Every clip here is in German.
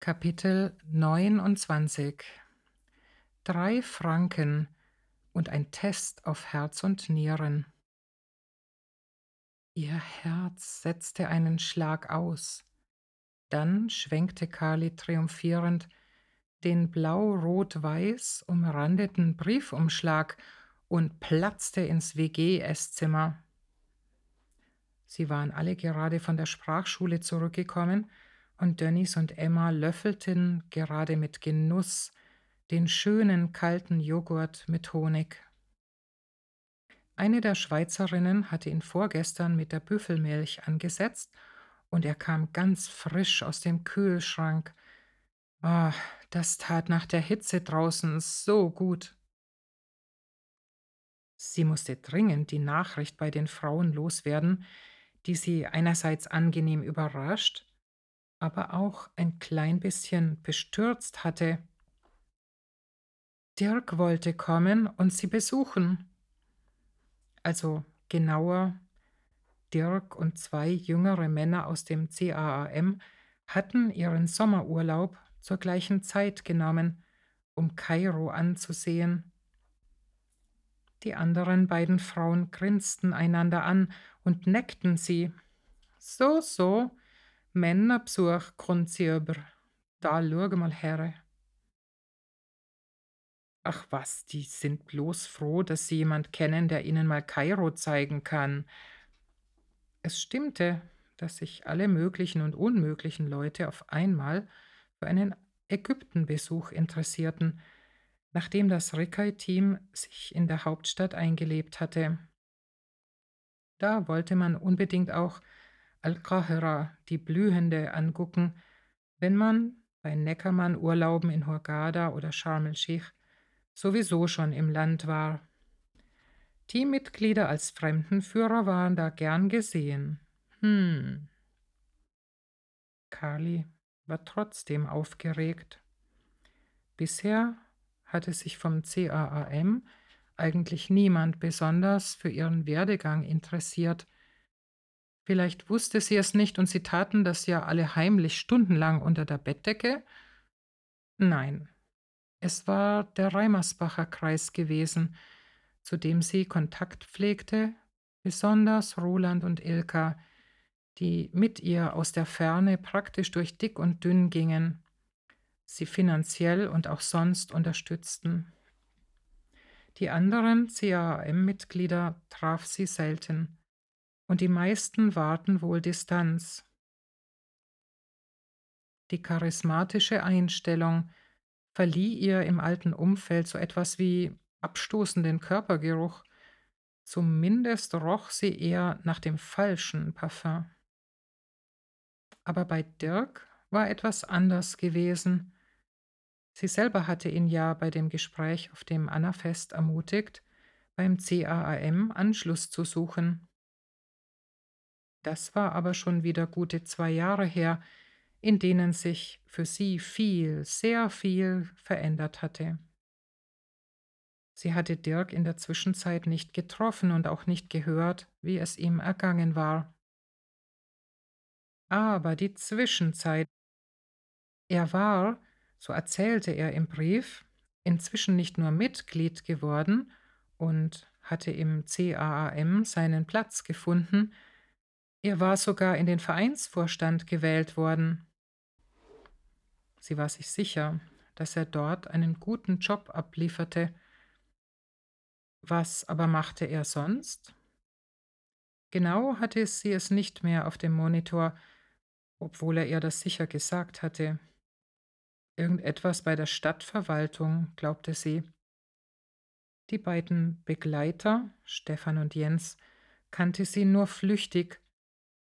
Kapitel 29 Drei Franken und ein Test auf Herz und Nieren. Ihr Herz setzte einen Schlag aus. Dann schwenkte Kali triumphierend den blau-rot-weiß umrandeten Briefumschlag und platzte ins WG-Esszimmer. Sie waren alle gerade von der Sprachschule zurückgekommen und Dennis und Emma löffelten gerade mit Genuss den schönen kalten Joghurt mit Honig. Eine der Schweizerinnen hatte ihn vorgestern mit der Büffelmilch angesetzt und er kam ganz frisch aus dem Kühlschrank. Ah, das tat nach der Hitze draußen so gut. Sie musste dringend die Nachricht bei den Frauen loswerden, die sie einerseits angenehm überrascht aber auch ein klein bisschen bestürzt hatte. Dirk wollte kommen und sie besuchen. Also genauer, Dirk und zwei jüngere Männer aus dem CAAM hatten ihren Sommerurlaub zur gleichen Zeit genommen, um Kairo anzusehen. Die anderen beiden Frauen grinsten einander an und neckten sie. So, so, Männerbesuch kommt sie über. Da schau mal her. Ach was, die sind bloß froh, dass sie jemand kennen, der ihnen mal Kairo zeigen kann. Es stimmte, dass sich alle möglichen und unmöglichen Leute auf einmal für einen Ägyptenbesuch interessierten, nachdem das Rikai-Team sich in der Hauptstadt eingelebt hatte. Da wollte man unbedingt auch Al-Qahira, die Blühende, angucken, wenn man bei Neckermann-Urlauben in Hurghada oder Sharm el-Sheikh sowieso schon im Land war. Teammitglieder als Fremdenführer waren da gern gesehen. Hm. Carly war trotzdem aufgeregt. Bisher hatte sich vom CAAM eigentlich niemand besonders für ihren Werdegang interessiert – Vielleicht wusste sie es nicht und sie taten das ja alle heimlich stundenlang unter der Bettdecke? Nein, es war der Reimersbacher Kreis gewesen, zu dem sie Kontakt pflegte, besonders Roland und Ilka, die mit ihr aus der Ferne praktisch durch dick und dünn gingen, sie finanziell und auch sonst unterstützten. Die anderen CAM-Mitglieder traf sie selten und die meisten wahrten wohl Distanz. Die charismatische Einstellung verlieh ihr im alten Umfeld so etwas wie abstoßenden Körpergeruch, zumindest roch sie eher nach dem falschen Parfum. Aber bei Dirk war etwas anders gewesen. Sie selber hatte ihn ja bei dem Gespräch auf dem Annafest ermutigt, beim CAAM Anschluss zu suchen. Das war aber schon wieder gute zwei Jahre her, in denen sich für sie viel, sehr viel verändert hatte. Sie hatte Dirk in der Zwischenzeit nicht getroffen und auch nicht gehört, wie es ihm ergangen war. Aber die Zwischenzeit. Er war, so erzählte er im Brief, inzwischen nicht nur Mitglied geworden und hatte im CAAM seinen Platz gefunden, er war sogar in den Vereinsvorstand gewählt worden. Sie war sich sicher, dass er dort einen guten Job ablieferte. Was aber machte er sonst? Genau hatte sie es nicht mehr auf dem Monitor, obwohl er ihr das sicher gesagt hatte. Irgendetwas bei der Stadtverwaltung, glaubte sie. Die beiden Begleiter, Stefan und Jens, kannte sie nur flüchtig,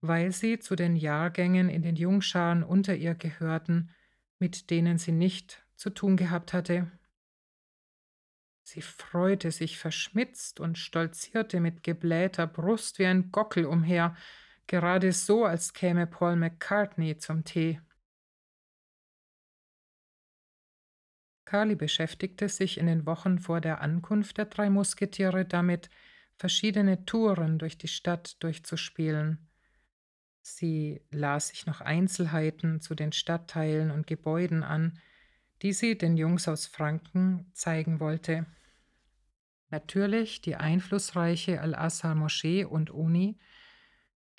weil sie zu den Jahrgängen in den Jungscharen unter ihr gehörten, mit denen sie nicht zu tun gehabt hatte. Sie freute sich verschmitzt und stolzierte mit geblähter Brust wie ein Gockel umher, gerade so, als käme Paul McCartney zum Tee. Carly beschäftigte sich in den Wochen vor der Ankunft der drei Musketiere damit, verschiedene Touren durch die Stadt durchzuspielen. Sie las sich noch Einzelheiten zu den Stadtteilen und Gebäuden an, die sie den Jungs aus Franken zeigen wollte. Natürlich die einflussreiche Al-Azhar-Moschee und Uni,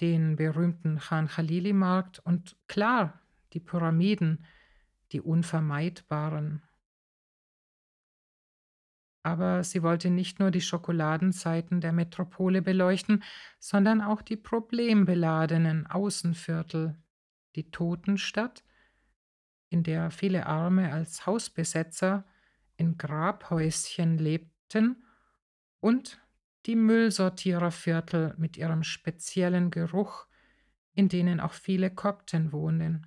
den berühmten Khan Khalili-Markt und klar die Pyramiden, die unvermeidbaren. Aber sie wollte nicht nur die Schokoladenseiten der Metropole beleuchten, sondern auch die problembeladenen Außenviertel, die Totenstadt, in der viele Arme als Hausbesetzer in Grabhäuschen lebten, und die Müllsortiererviertel mit ihrem speziellen Geruch, in denen auch viele Kopten wohnen.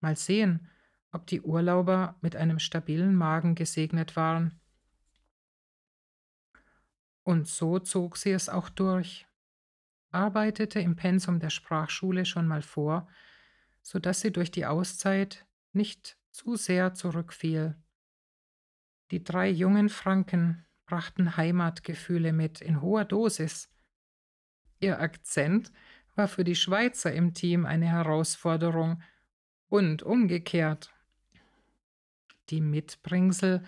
Mal sehen, ob die Urlauber mit einem stabilen Magen gesegnet waren. Und so zog sie es auch durch, arbeitete im Pensum der Sprachschule schon mal vor, so dass sie durch die Auszeit nicht zu sehr zurückfiel. Die drei jungen Franken brachten Heimatgefühle mit in hoher Dosis. Ihr Akzent war für die Schweizer im Team eine Herausforderung und umgekehrt. Die Mitbringsel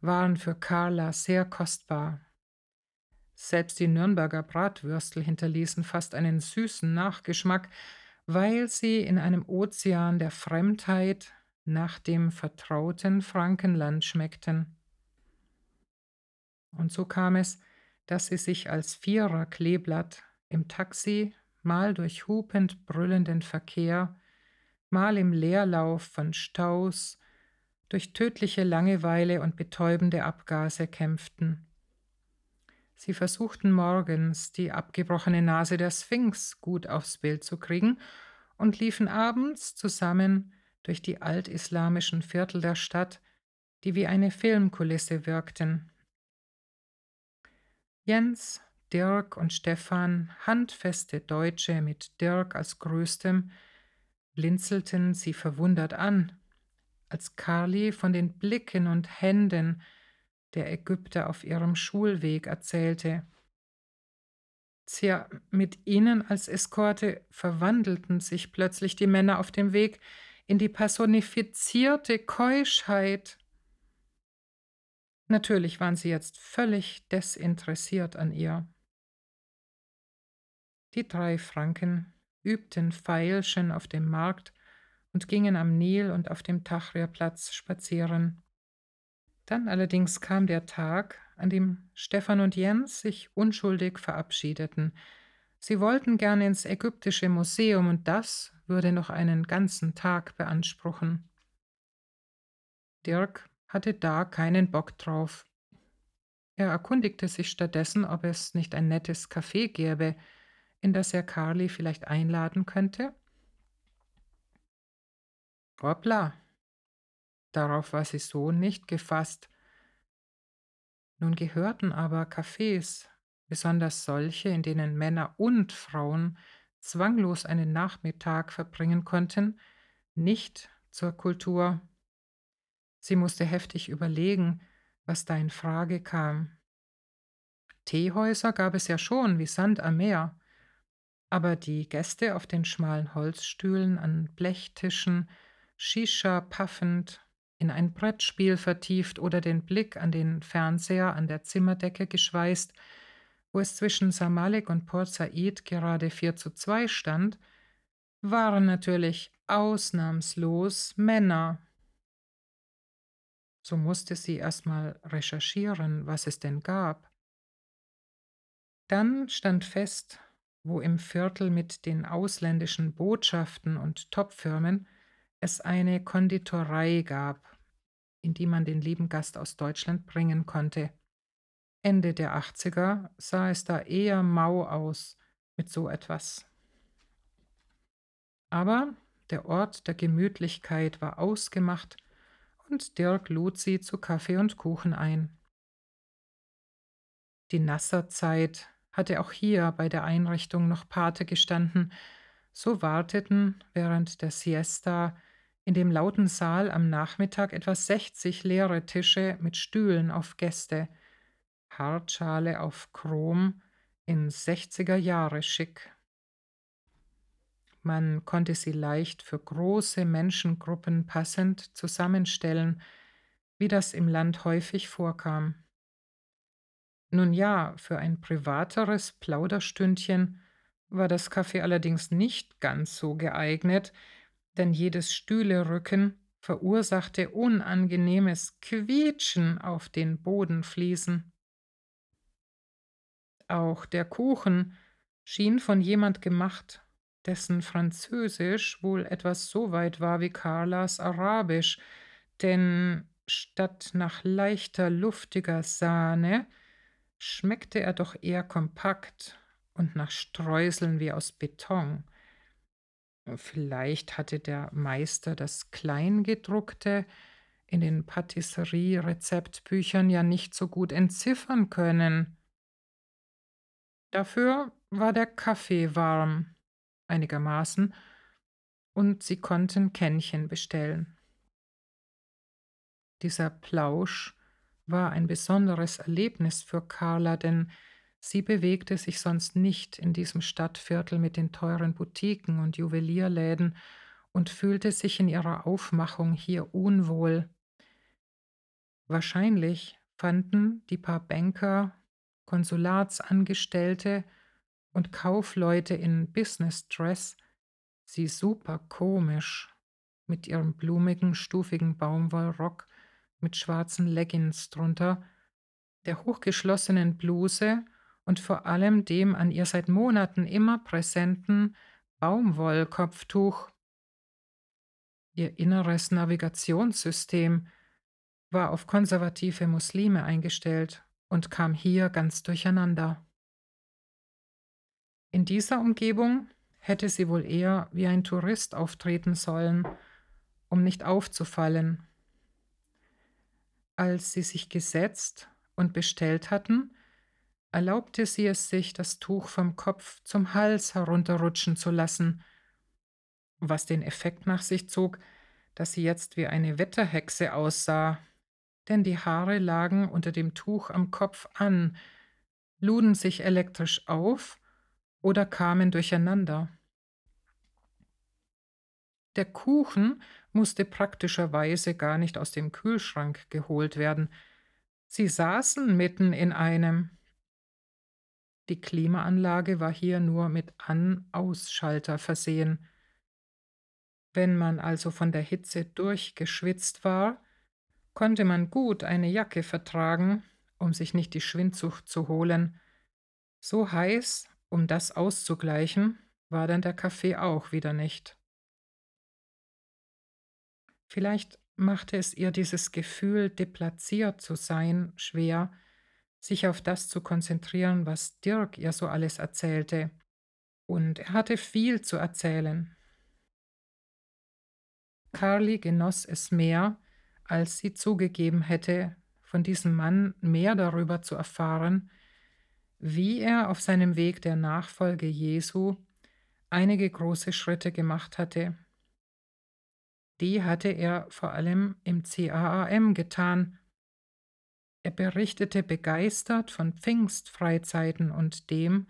waren für Carla sehr kostbar. Selbst die Nürnberger Bratwürstel hinterließen fast einen süßen Nachgeschmack, weil sie in einem Ozean der Fremdheit nach dem vertrauten Frankenland schmeckten. Und so kam es, dass sie sich als Vierer-Kleeblatt im Taxi mal durch hupend brüllenden Verkehr, mal im Leerlauf von Staus, durch tödliche Langeweile und betäubende Abgase kämpften. Sie versuchten morgens, die abgebrochene Nase der Sphinx gut aufs Bild zu kriegen und liefen abends zusammen durch die altislamischen Viertel der Stadt, die wie eine Filmkulisse wirkten. Jens, Dirk und Stefan, handfeste Deutsche mit Dirk als größtem, blinzelten sie verwundert an, als Carly von den Blicken und Händen der Ägypter auf ihrem Schulweg erzählte. Tja, mit ihnen als Eskorte verwandelten sich plötzlich die Männer auf dem Weg in die personifizierte Keuschheit. Natürlich waren sie jetzt völlig desinteressiert an ihr. Die drei Franken übten Feilschen auf dem Markt und gingen am Nil und auf dem Tahrirplatz spazieren. Dann allerdings kam der Tag, an dem Stefan und Jens sich unschuldig verabschiedeten. Sie wollten gerne ins ägyptische Museum und das würde noch einen ganzen Tag beanspruchen. Dirk hatte da keinen Bock drauf. Er erkundigte sich stattdessen, ob es nicht ein nettes Café gäbe, in das er Carly vielleicht einladen könnte. Hoppla, Darauf war sie so nicht gefasst. Nun gehörten aber Cafés, besonders solche, in denen Männer und Frauen zwanglos einen Nachmittag verbringen konnten, nicht zur Kultur. Sie musste heftig überlegen, was da in Frage kam. Teehäuser gab es ja schon, wie Sand am Meer, aber die Gäste auf den schmalen Holzstühlen an Blechtischen, Shisha paffend, in ein Brettspiel vertieft oder den Blick an den Fernseher an der Zimmerdecke geschweißt, wo es zwischen Samalik und Port Said gerade 4 zu 2 stand, waren natürlich ausnahmslos Männer. So musste sie erstmal recherchieren, was es denn gab. Dann stand fest, wo im Viertel mit den ausländischen Botschaften und Topfirmen es eine Konditorei gab, in die man den lieben Gast aus Deutschland bringen konnte. Ende der 80er sah es da eher mau aus mit so etwas. Aber der Ort der Gemütlichkeit war ausgemacht und Dirk lud sie zu Kaffee und Kuchen ein. Die Nasserzeit hatte auch hier bei der Einrichtung noch Pate gestanden, so warteten während der Siesta in dem lauten Saal am Nachmittag etwa 60 leere Tische mit Stühlen auf Gäste, Hartschale auf Chrom in 60er Jahre schick. Man konnte sie leicht für große Menschengruppen passend zusammenstellen, wie das im Land häufig vorkam. Nun ja, für ein privateres Plauderstündchen war das Café allerdings nicht ganz so geeignet, denn jedes Stühlerücken verursachte unangenehmes Quietschen auf den Bodenfliesen. Auch der Kuchen schien von jemand gemacht, dessen Französisch wohl etwas so weit war wie Carlas Arabisch, denn statt nach leichter, luftiger Sahne schmeckte er doch eher kompakt und nach Streuseln wie aus Beton. Vielleicht hatte der Meister das Kleingedruckte in den Patisserie-Rezeptbüchern ja nicht so gut entziffern können. Dafür war der Kaffee warm, einigermaßen, und sie konnten Kännchen bestellen. Dieser Plausch war ein besonderes Erlebnis für Carla, denn Sie bewegte sich sonst nicht in diesem Stadtviertel mit den teuren Boutiquen und Juwelierläden und fühlte sich in ihrer Aufmachung hier unwohl. Wahrscheinlich fanden die paar Banker, Konsulatsangestellte und Kaufleute in Business Dress sie super komisch mit ihrem blumigen, stufigen Baumwollrock mit schwarzen Leggings drunter, der hochgeschlossenen Bluse und vor allem dem an ihr seit Monaten immer präsenten Baumwollkopftuch. Ihr inneres Navigationssystem war auf konservative Muslime eingestellt und kam hier ganz durcheinander. In dieser Umgebung hätte sie wohl eher wie ein Tourist auftreten sollen, um nicht aufzufallen. Als sie sich gesetzt und bestellt hatten, erlaubte sie es sich, das Tuch vom Kopf zum Hals herunterrutschen zu lassen, was den Effekt nach sich zog, dass sie jetzt wie eine Wetterhexe aussah, denn die Haare lagen unter dem Tuch am Kopf an, luden sich elektrisch auf oder kamen durcheinander. Der Kuchen musste praktischerweise gar nicht aus dem Kühlschrank geholt werden. Sie saßen mitten in einem, die Klimaanlage war hier nur mit An-Ausschalter versehen. Wenn man also von der Hitze durchgeschwitzt war, konnte man gut eine Jacke vertragen, um sich nicht die Schwindsucht zu holen. So heiß, um das auszugleichen, war dann der Kaffee auch wieder nicht. Vielleicht machte es ihr dieses Gefühl, deplatziert zu sein, schwer, sich auf das zu konzentrieren, was Dirk ihr so alles erzählte. Und er hatte viel zu erzählen. Carly genoss es mehr, als sie zugegeben hätte, von diesem Mann mehr darüber zu erfahren, wie er auf seinem Weg der Nachfolge Jesu einige große Schritte gemacht hatte. Die hatte er vor allem im CAAM getan er berichtete begeistert von Pfingstfreizeiten und dem,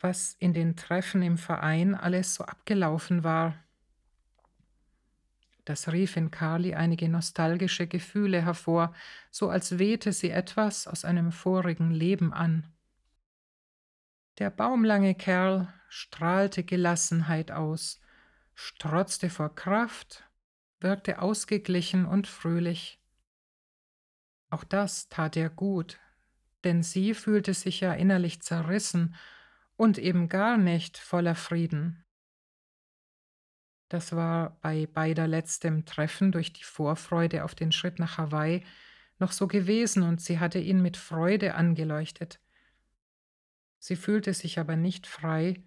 was in den Treffen im Verein alles so abgelaufen war. Das rief in Carly einige nostalgische Gefühle hervor, so als wehte sie etwas aus einem vorigen Leben an. Der baumlange Kerl strahlte Gelassenheit aus, strotzte vor Kraft, wirkte ausgeglichen und fröhlich. Auch das tat ihr gut, denn sie fühlte sich ja innerlich zerrissen und eben gar nicht voller Frieden. Das war bei beider letztem Treffen durch die Vorfreude auf den Schritt nach Hawaii noch so gewesen und sie hatte ihn mit Freude angeleuchtet. Sie fühlte sich aber nicht frei,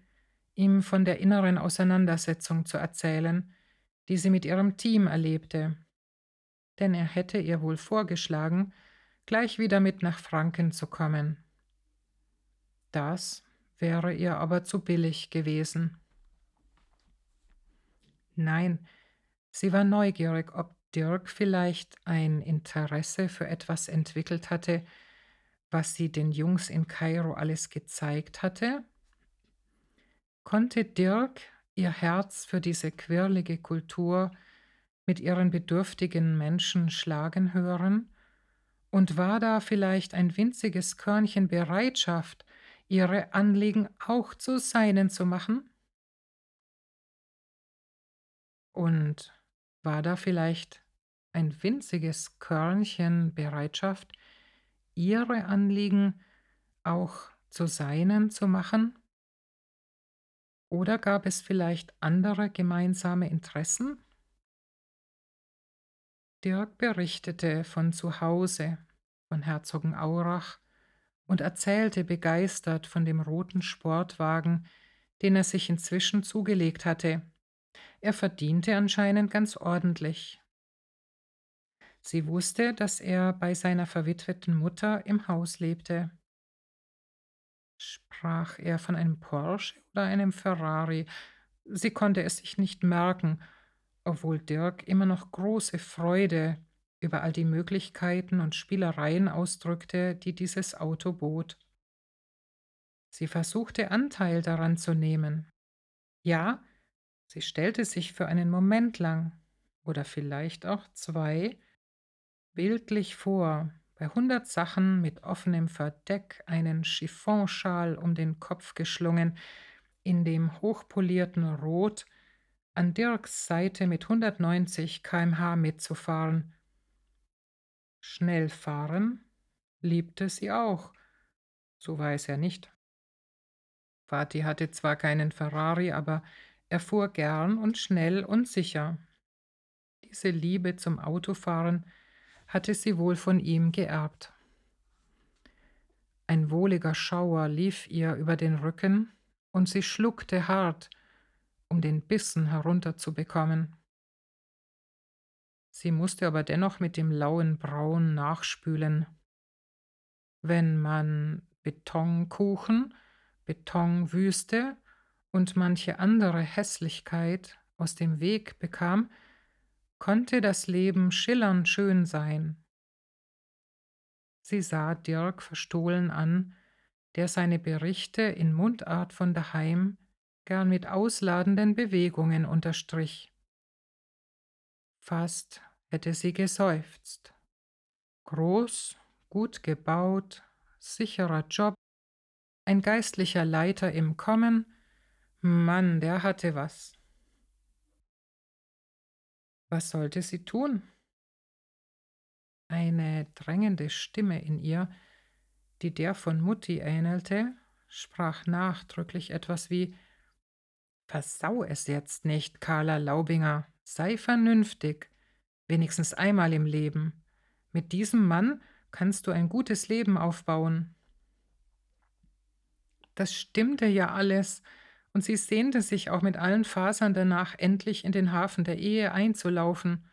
ihm von der inneren Auseinandersetzung zu erzählen, die sie mit ihrem Team erlebte denn er hätte ihr wohl vorgeschlagen, gleich wieder mit nach Franken zu kommen. Das wäre ihr aber zu billig gewesen. Nein, sie war neugierig, ob Dirk vielleicht ein Interesse für etwas entwickelt hatte, was sie den Jungs in Kairo alles gezeigt hatte? Konnte Dirk ihr Herz für diese quirlige Kultur mit ihren bedürftigen Menschen schlagen hören? Und war da vielleicht ein winziges Körnchen Bereitschaft, ihre Anliegen auch zu seinen zu machen? Und war da vielleicht ein winziges Körnchen Bereitschaft, ihre Anliegen auch zu seinen zu machen? Oder gab es vielleicht andere gemeinsame Interessen? Dirk berichtete von zu Hause, von Herzogenaurach und erzählte begeistert von dem roten Sportwagen, den er sich inzwischen zugelegt hatte. Er verdiente anscheinend ganz ordentlich. Sie wusste, dass er bei seiner verwitweten Mutter im Haus lebte. Sprach er von einem Porsche oder einem Ferrari? Sie konnte es sich nicht merken, obwohl Dirk immer noch große Freude über all die Möglichkeiten und Spielereien ausdrückte, die dieses Auto bot. Sie versuchte Anteil daran zu nehmen. Ja, sie stellte sich für einen Moment lang, oder vielleicht auch zwei, bildlich vor, bei hundert Sachen mit offenem Verdeck einen Chiffonschal um den Kopf geschlungen, in dem hochpolierten Rot, an Dirks Seite mit 190 km/h mitzufahren. Schnell fahren liebte sie auch, so weiß er nicht. Vati hatte zwar keinen Ferrari, aber er fuhr gern und schnell und sicher. Diese Liebe zum Autofahren hatte sie wohl von ihm geerbt. Ein wohliger Schauer lief ihr über den Rücken, und sie schluckte hart, um den Bissen herunterzubekommen. Sie musste aber dennoch mit dem lauen Braun nachspülen. Wenn man Betonkuchen, Betonwüste und manche andere Hässlichkeit aus dem Weg bekam, konnte das Leben schillernd schön sein. Sie sah Dirk verstohlen an, der seine Berichte in Mundart von daheim gern mit ausladenden Bewegungen unterstrich. Fast hätte sie geseufzt. Groß, gut gebaut, sicherer Job, ein geistlicher Leiter im Kommen, Mann, der hatte was. Was sollte sie tun? Eine drängende Stimme in ihr, die der von Mutti ähnelte, sprach nachdrücklich etwas wie Versau es jetzt nicht, Carla Laubinger, sei vernünftig, wenigstens einmal im Leben. Mit diesem Mann kannst du ein gutes Leben aufbauen. Das stimmte ja alles, und sie sehnte sich auch mit allen Fasern danach, endlich in den Hafen der Ehe einzulaufen.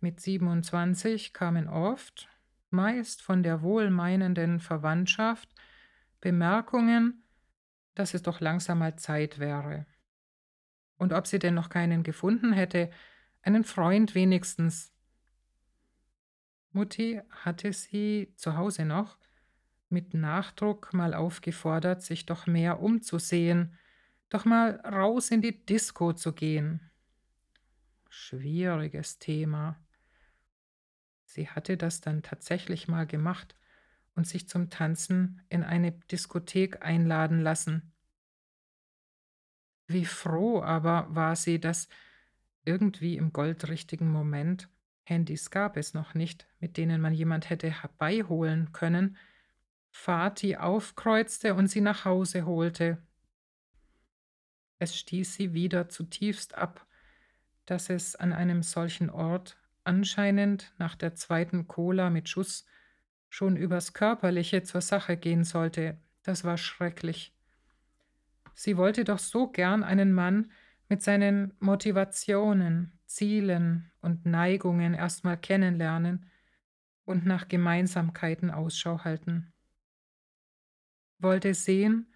Mit 27 kamen oft, meist von der wohlmeinenden Verwandtschaft, Bemerkungen, dass es doch langsam mal Zeit wäre. Und ob sie denn noch keinen gefunden hätte, einen Freund wenigstens. Mutti hatte sie zu Hause noch mit Nachdruck mal aufgefordert, sich doch mehr umzusehen, doch mal raus in die Disco zu gehen. Schwieriges Thema. Sie hatte das dann tatsächlich mal gemacht und sich zum Tanzen in eine Diskothek einladen lassen. Wie froh aber war sie, dass irgendwie im goldrichtigen Moment Handys gab es noch nicht, mit denen man jemand hätte herbeiholen können, Vati aufkreuzte und sie nach Hause holte. Es stieß sie wieder zutiefst ab, dass es an einem solchen Ort anscheinend nach der zweiten Cola mit Schuss schon übers Körperliche zur Sache gehen sollte. Das war schrecklich. Sie wollte doch so gern einen Mann mit seinen Motivationen, Zielen und Neigungen erstmal kennenlernen und nach Gemeinsamkeiten Ausschau halten wollte sehen,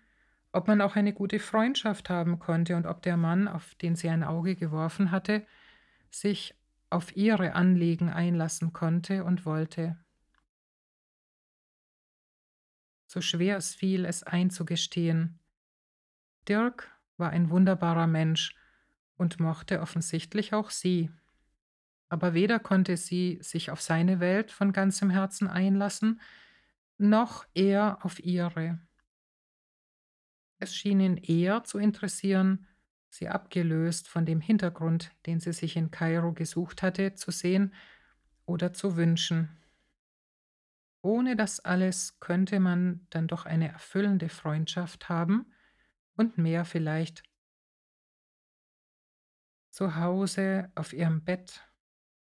ob man auch eine gute Freundschaft haben konnte und ob der Mann, auf den sie ein Auge geworfen hatte, sich auf ihre Anliegen einlassen konnte und wollte. So schwer es fiel, es einzugestehen. Dirk war ein wunderbarer Mensch und mochte offensichtlich auch sie. Aber weder konnte sie sich auf seine Welt von ganzem Herzen einlassen, noch er auf ihre. Es schien ihn eher zu interessieren, sie abgelöst von dem Hintergrund, den sie sich in Kairo gesucht hatte, zu sehen oder zu wünschen. Ohne das alles könnte man dann doch eine erfüllende Freundschaft haben und mehr vielleicht. Zu Hause auf ihrem Bett,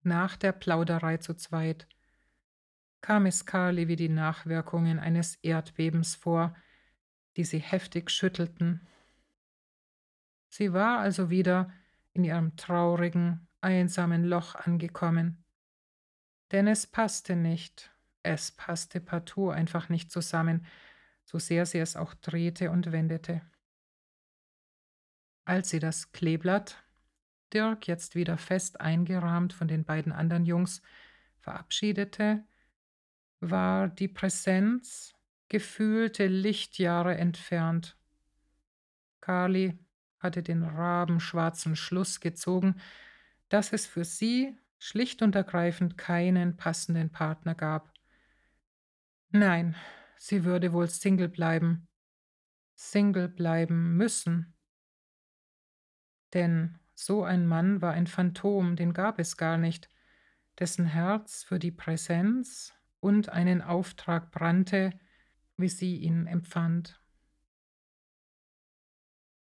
nach der Plauderei zu zweit, kam es Carly wie die Nachwirkungen eines Erdbebens vor, die sie heftig schüttelten. Sie war also wieder in ihrem traurigen, einsamen Loch angekommen. Denn es passte nicht, es passte partout einfach nicht zusammen, so sehr sie es auch drehte und wendete. Als sie das Kleeblatt, Dirk jetzt wieder fest eingerahmt von den beiden anderen Jungs, verabschiedete, war die Präsenz gefühlte Lichtjahre entfernt. Carly hatte den rabenschwarzen Schluss gezogen, dass es für sie schlicht und ergreifend keinen passenden Partner gab. Nein, sie würde wohl Single bleiben. Single bleiben müssen. Denn so ein Mann war ein Phantom, den gab es gar nicht, dessen Herz für die Präsenz und einen Auftrag brannte, wie sie ihn empfand.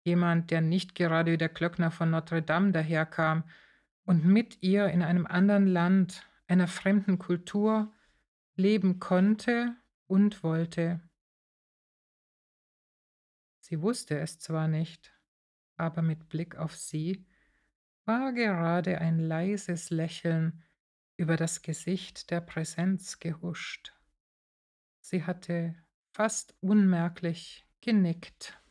Jemand, der nicht gerade wie der Glöckner von Notre Dame daherkam und mit ihr in einem anderen Land, einer fremden Kultur leben konnte und wollte. Sie wusste es zwar nicht, aber mit Blick auf sie war gerade ein leises Lächeln über das Gesicht der Präsenz gehuscht. Sie hatte fast unmerklich genickt.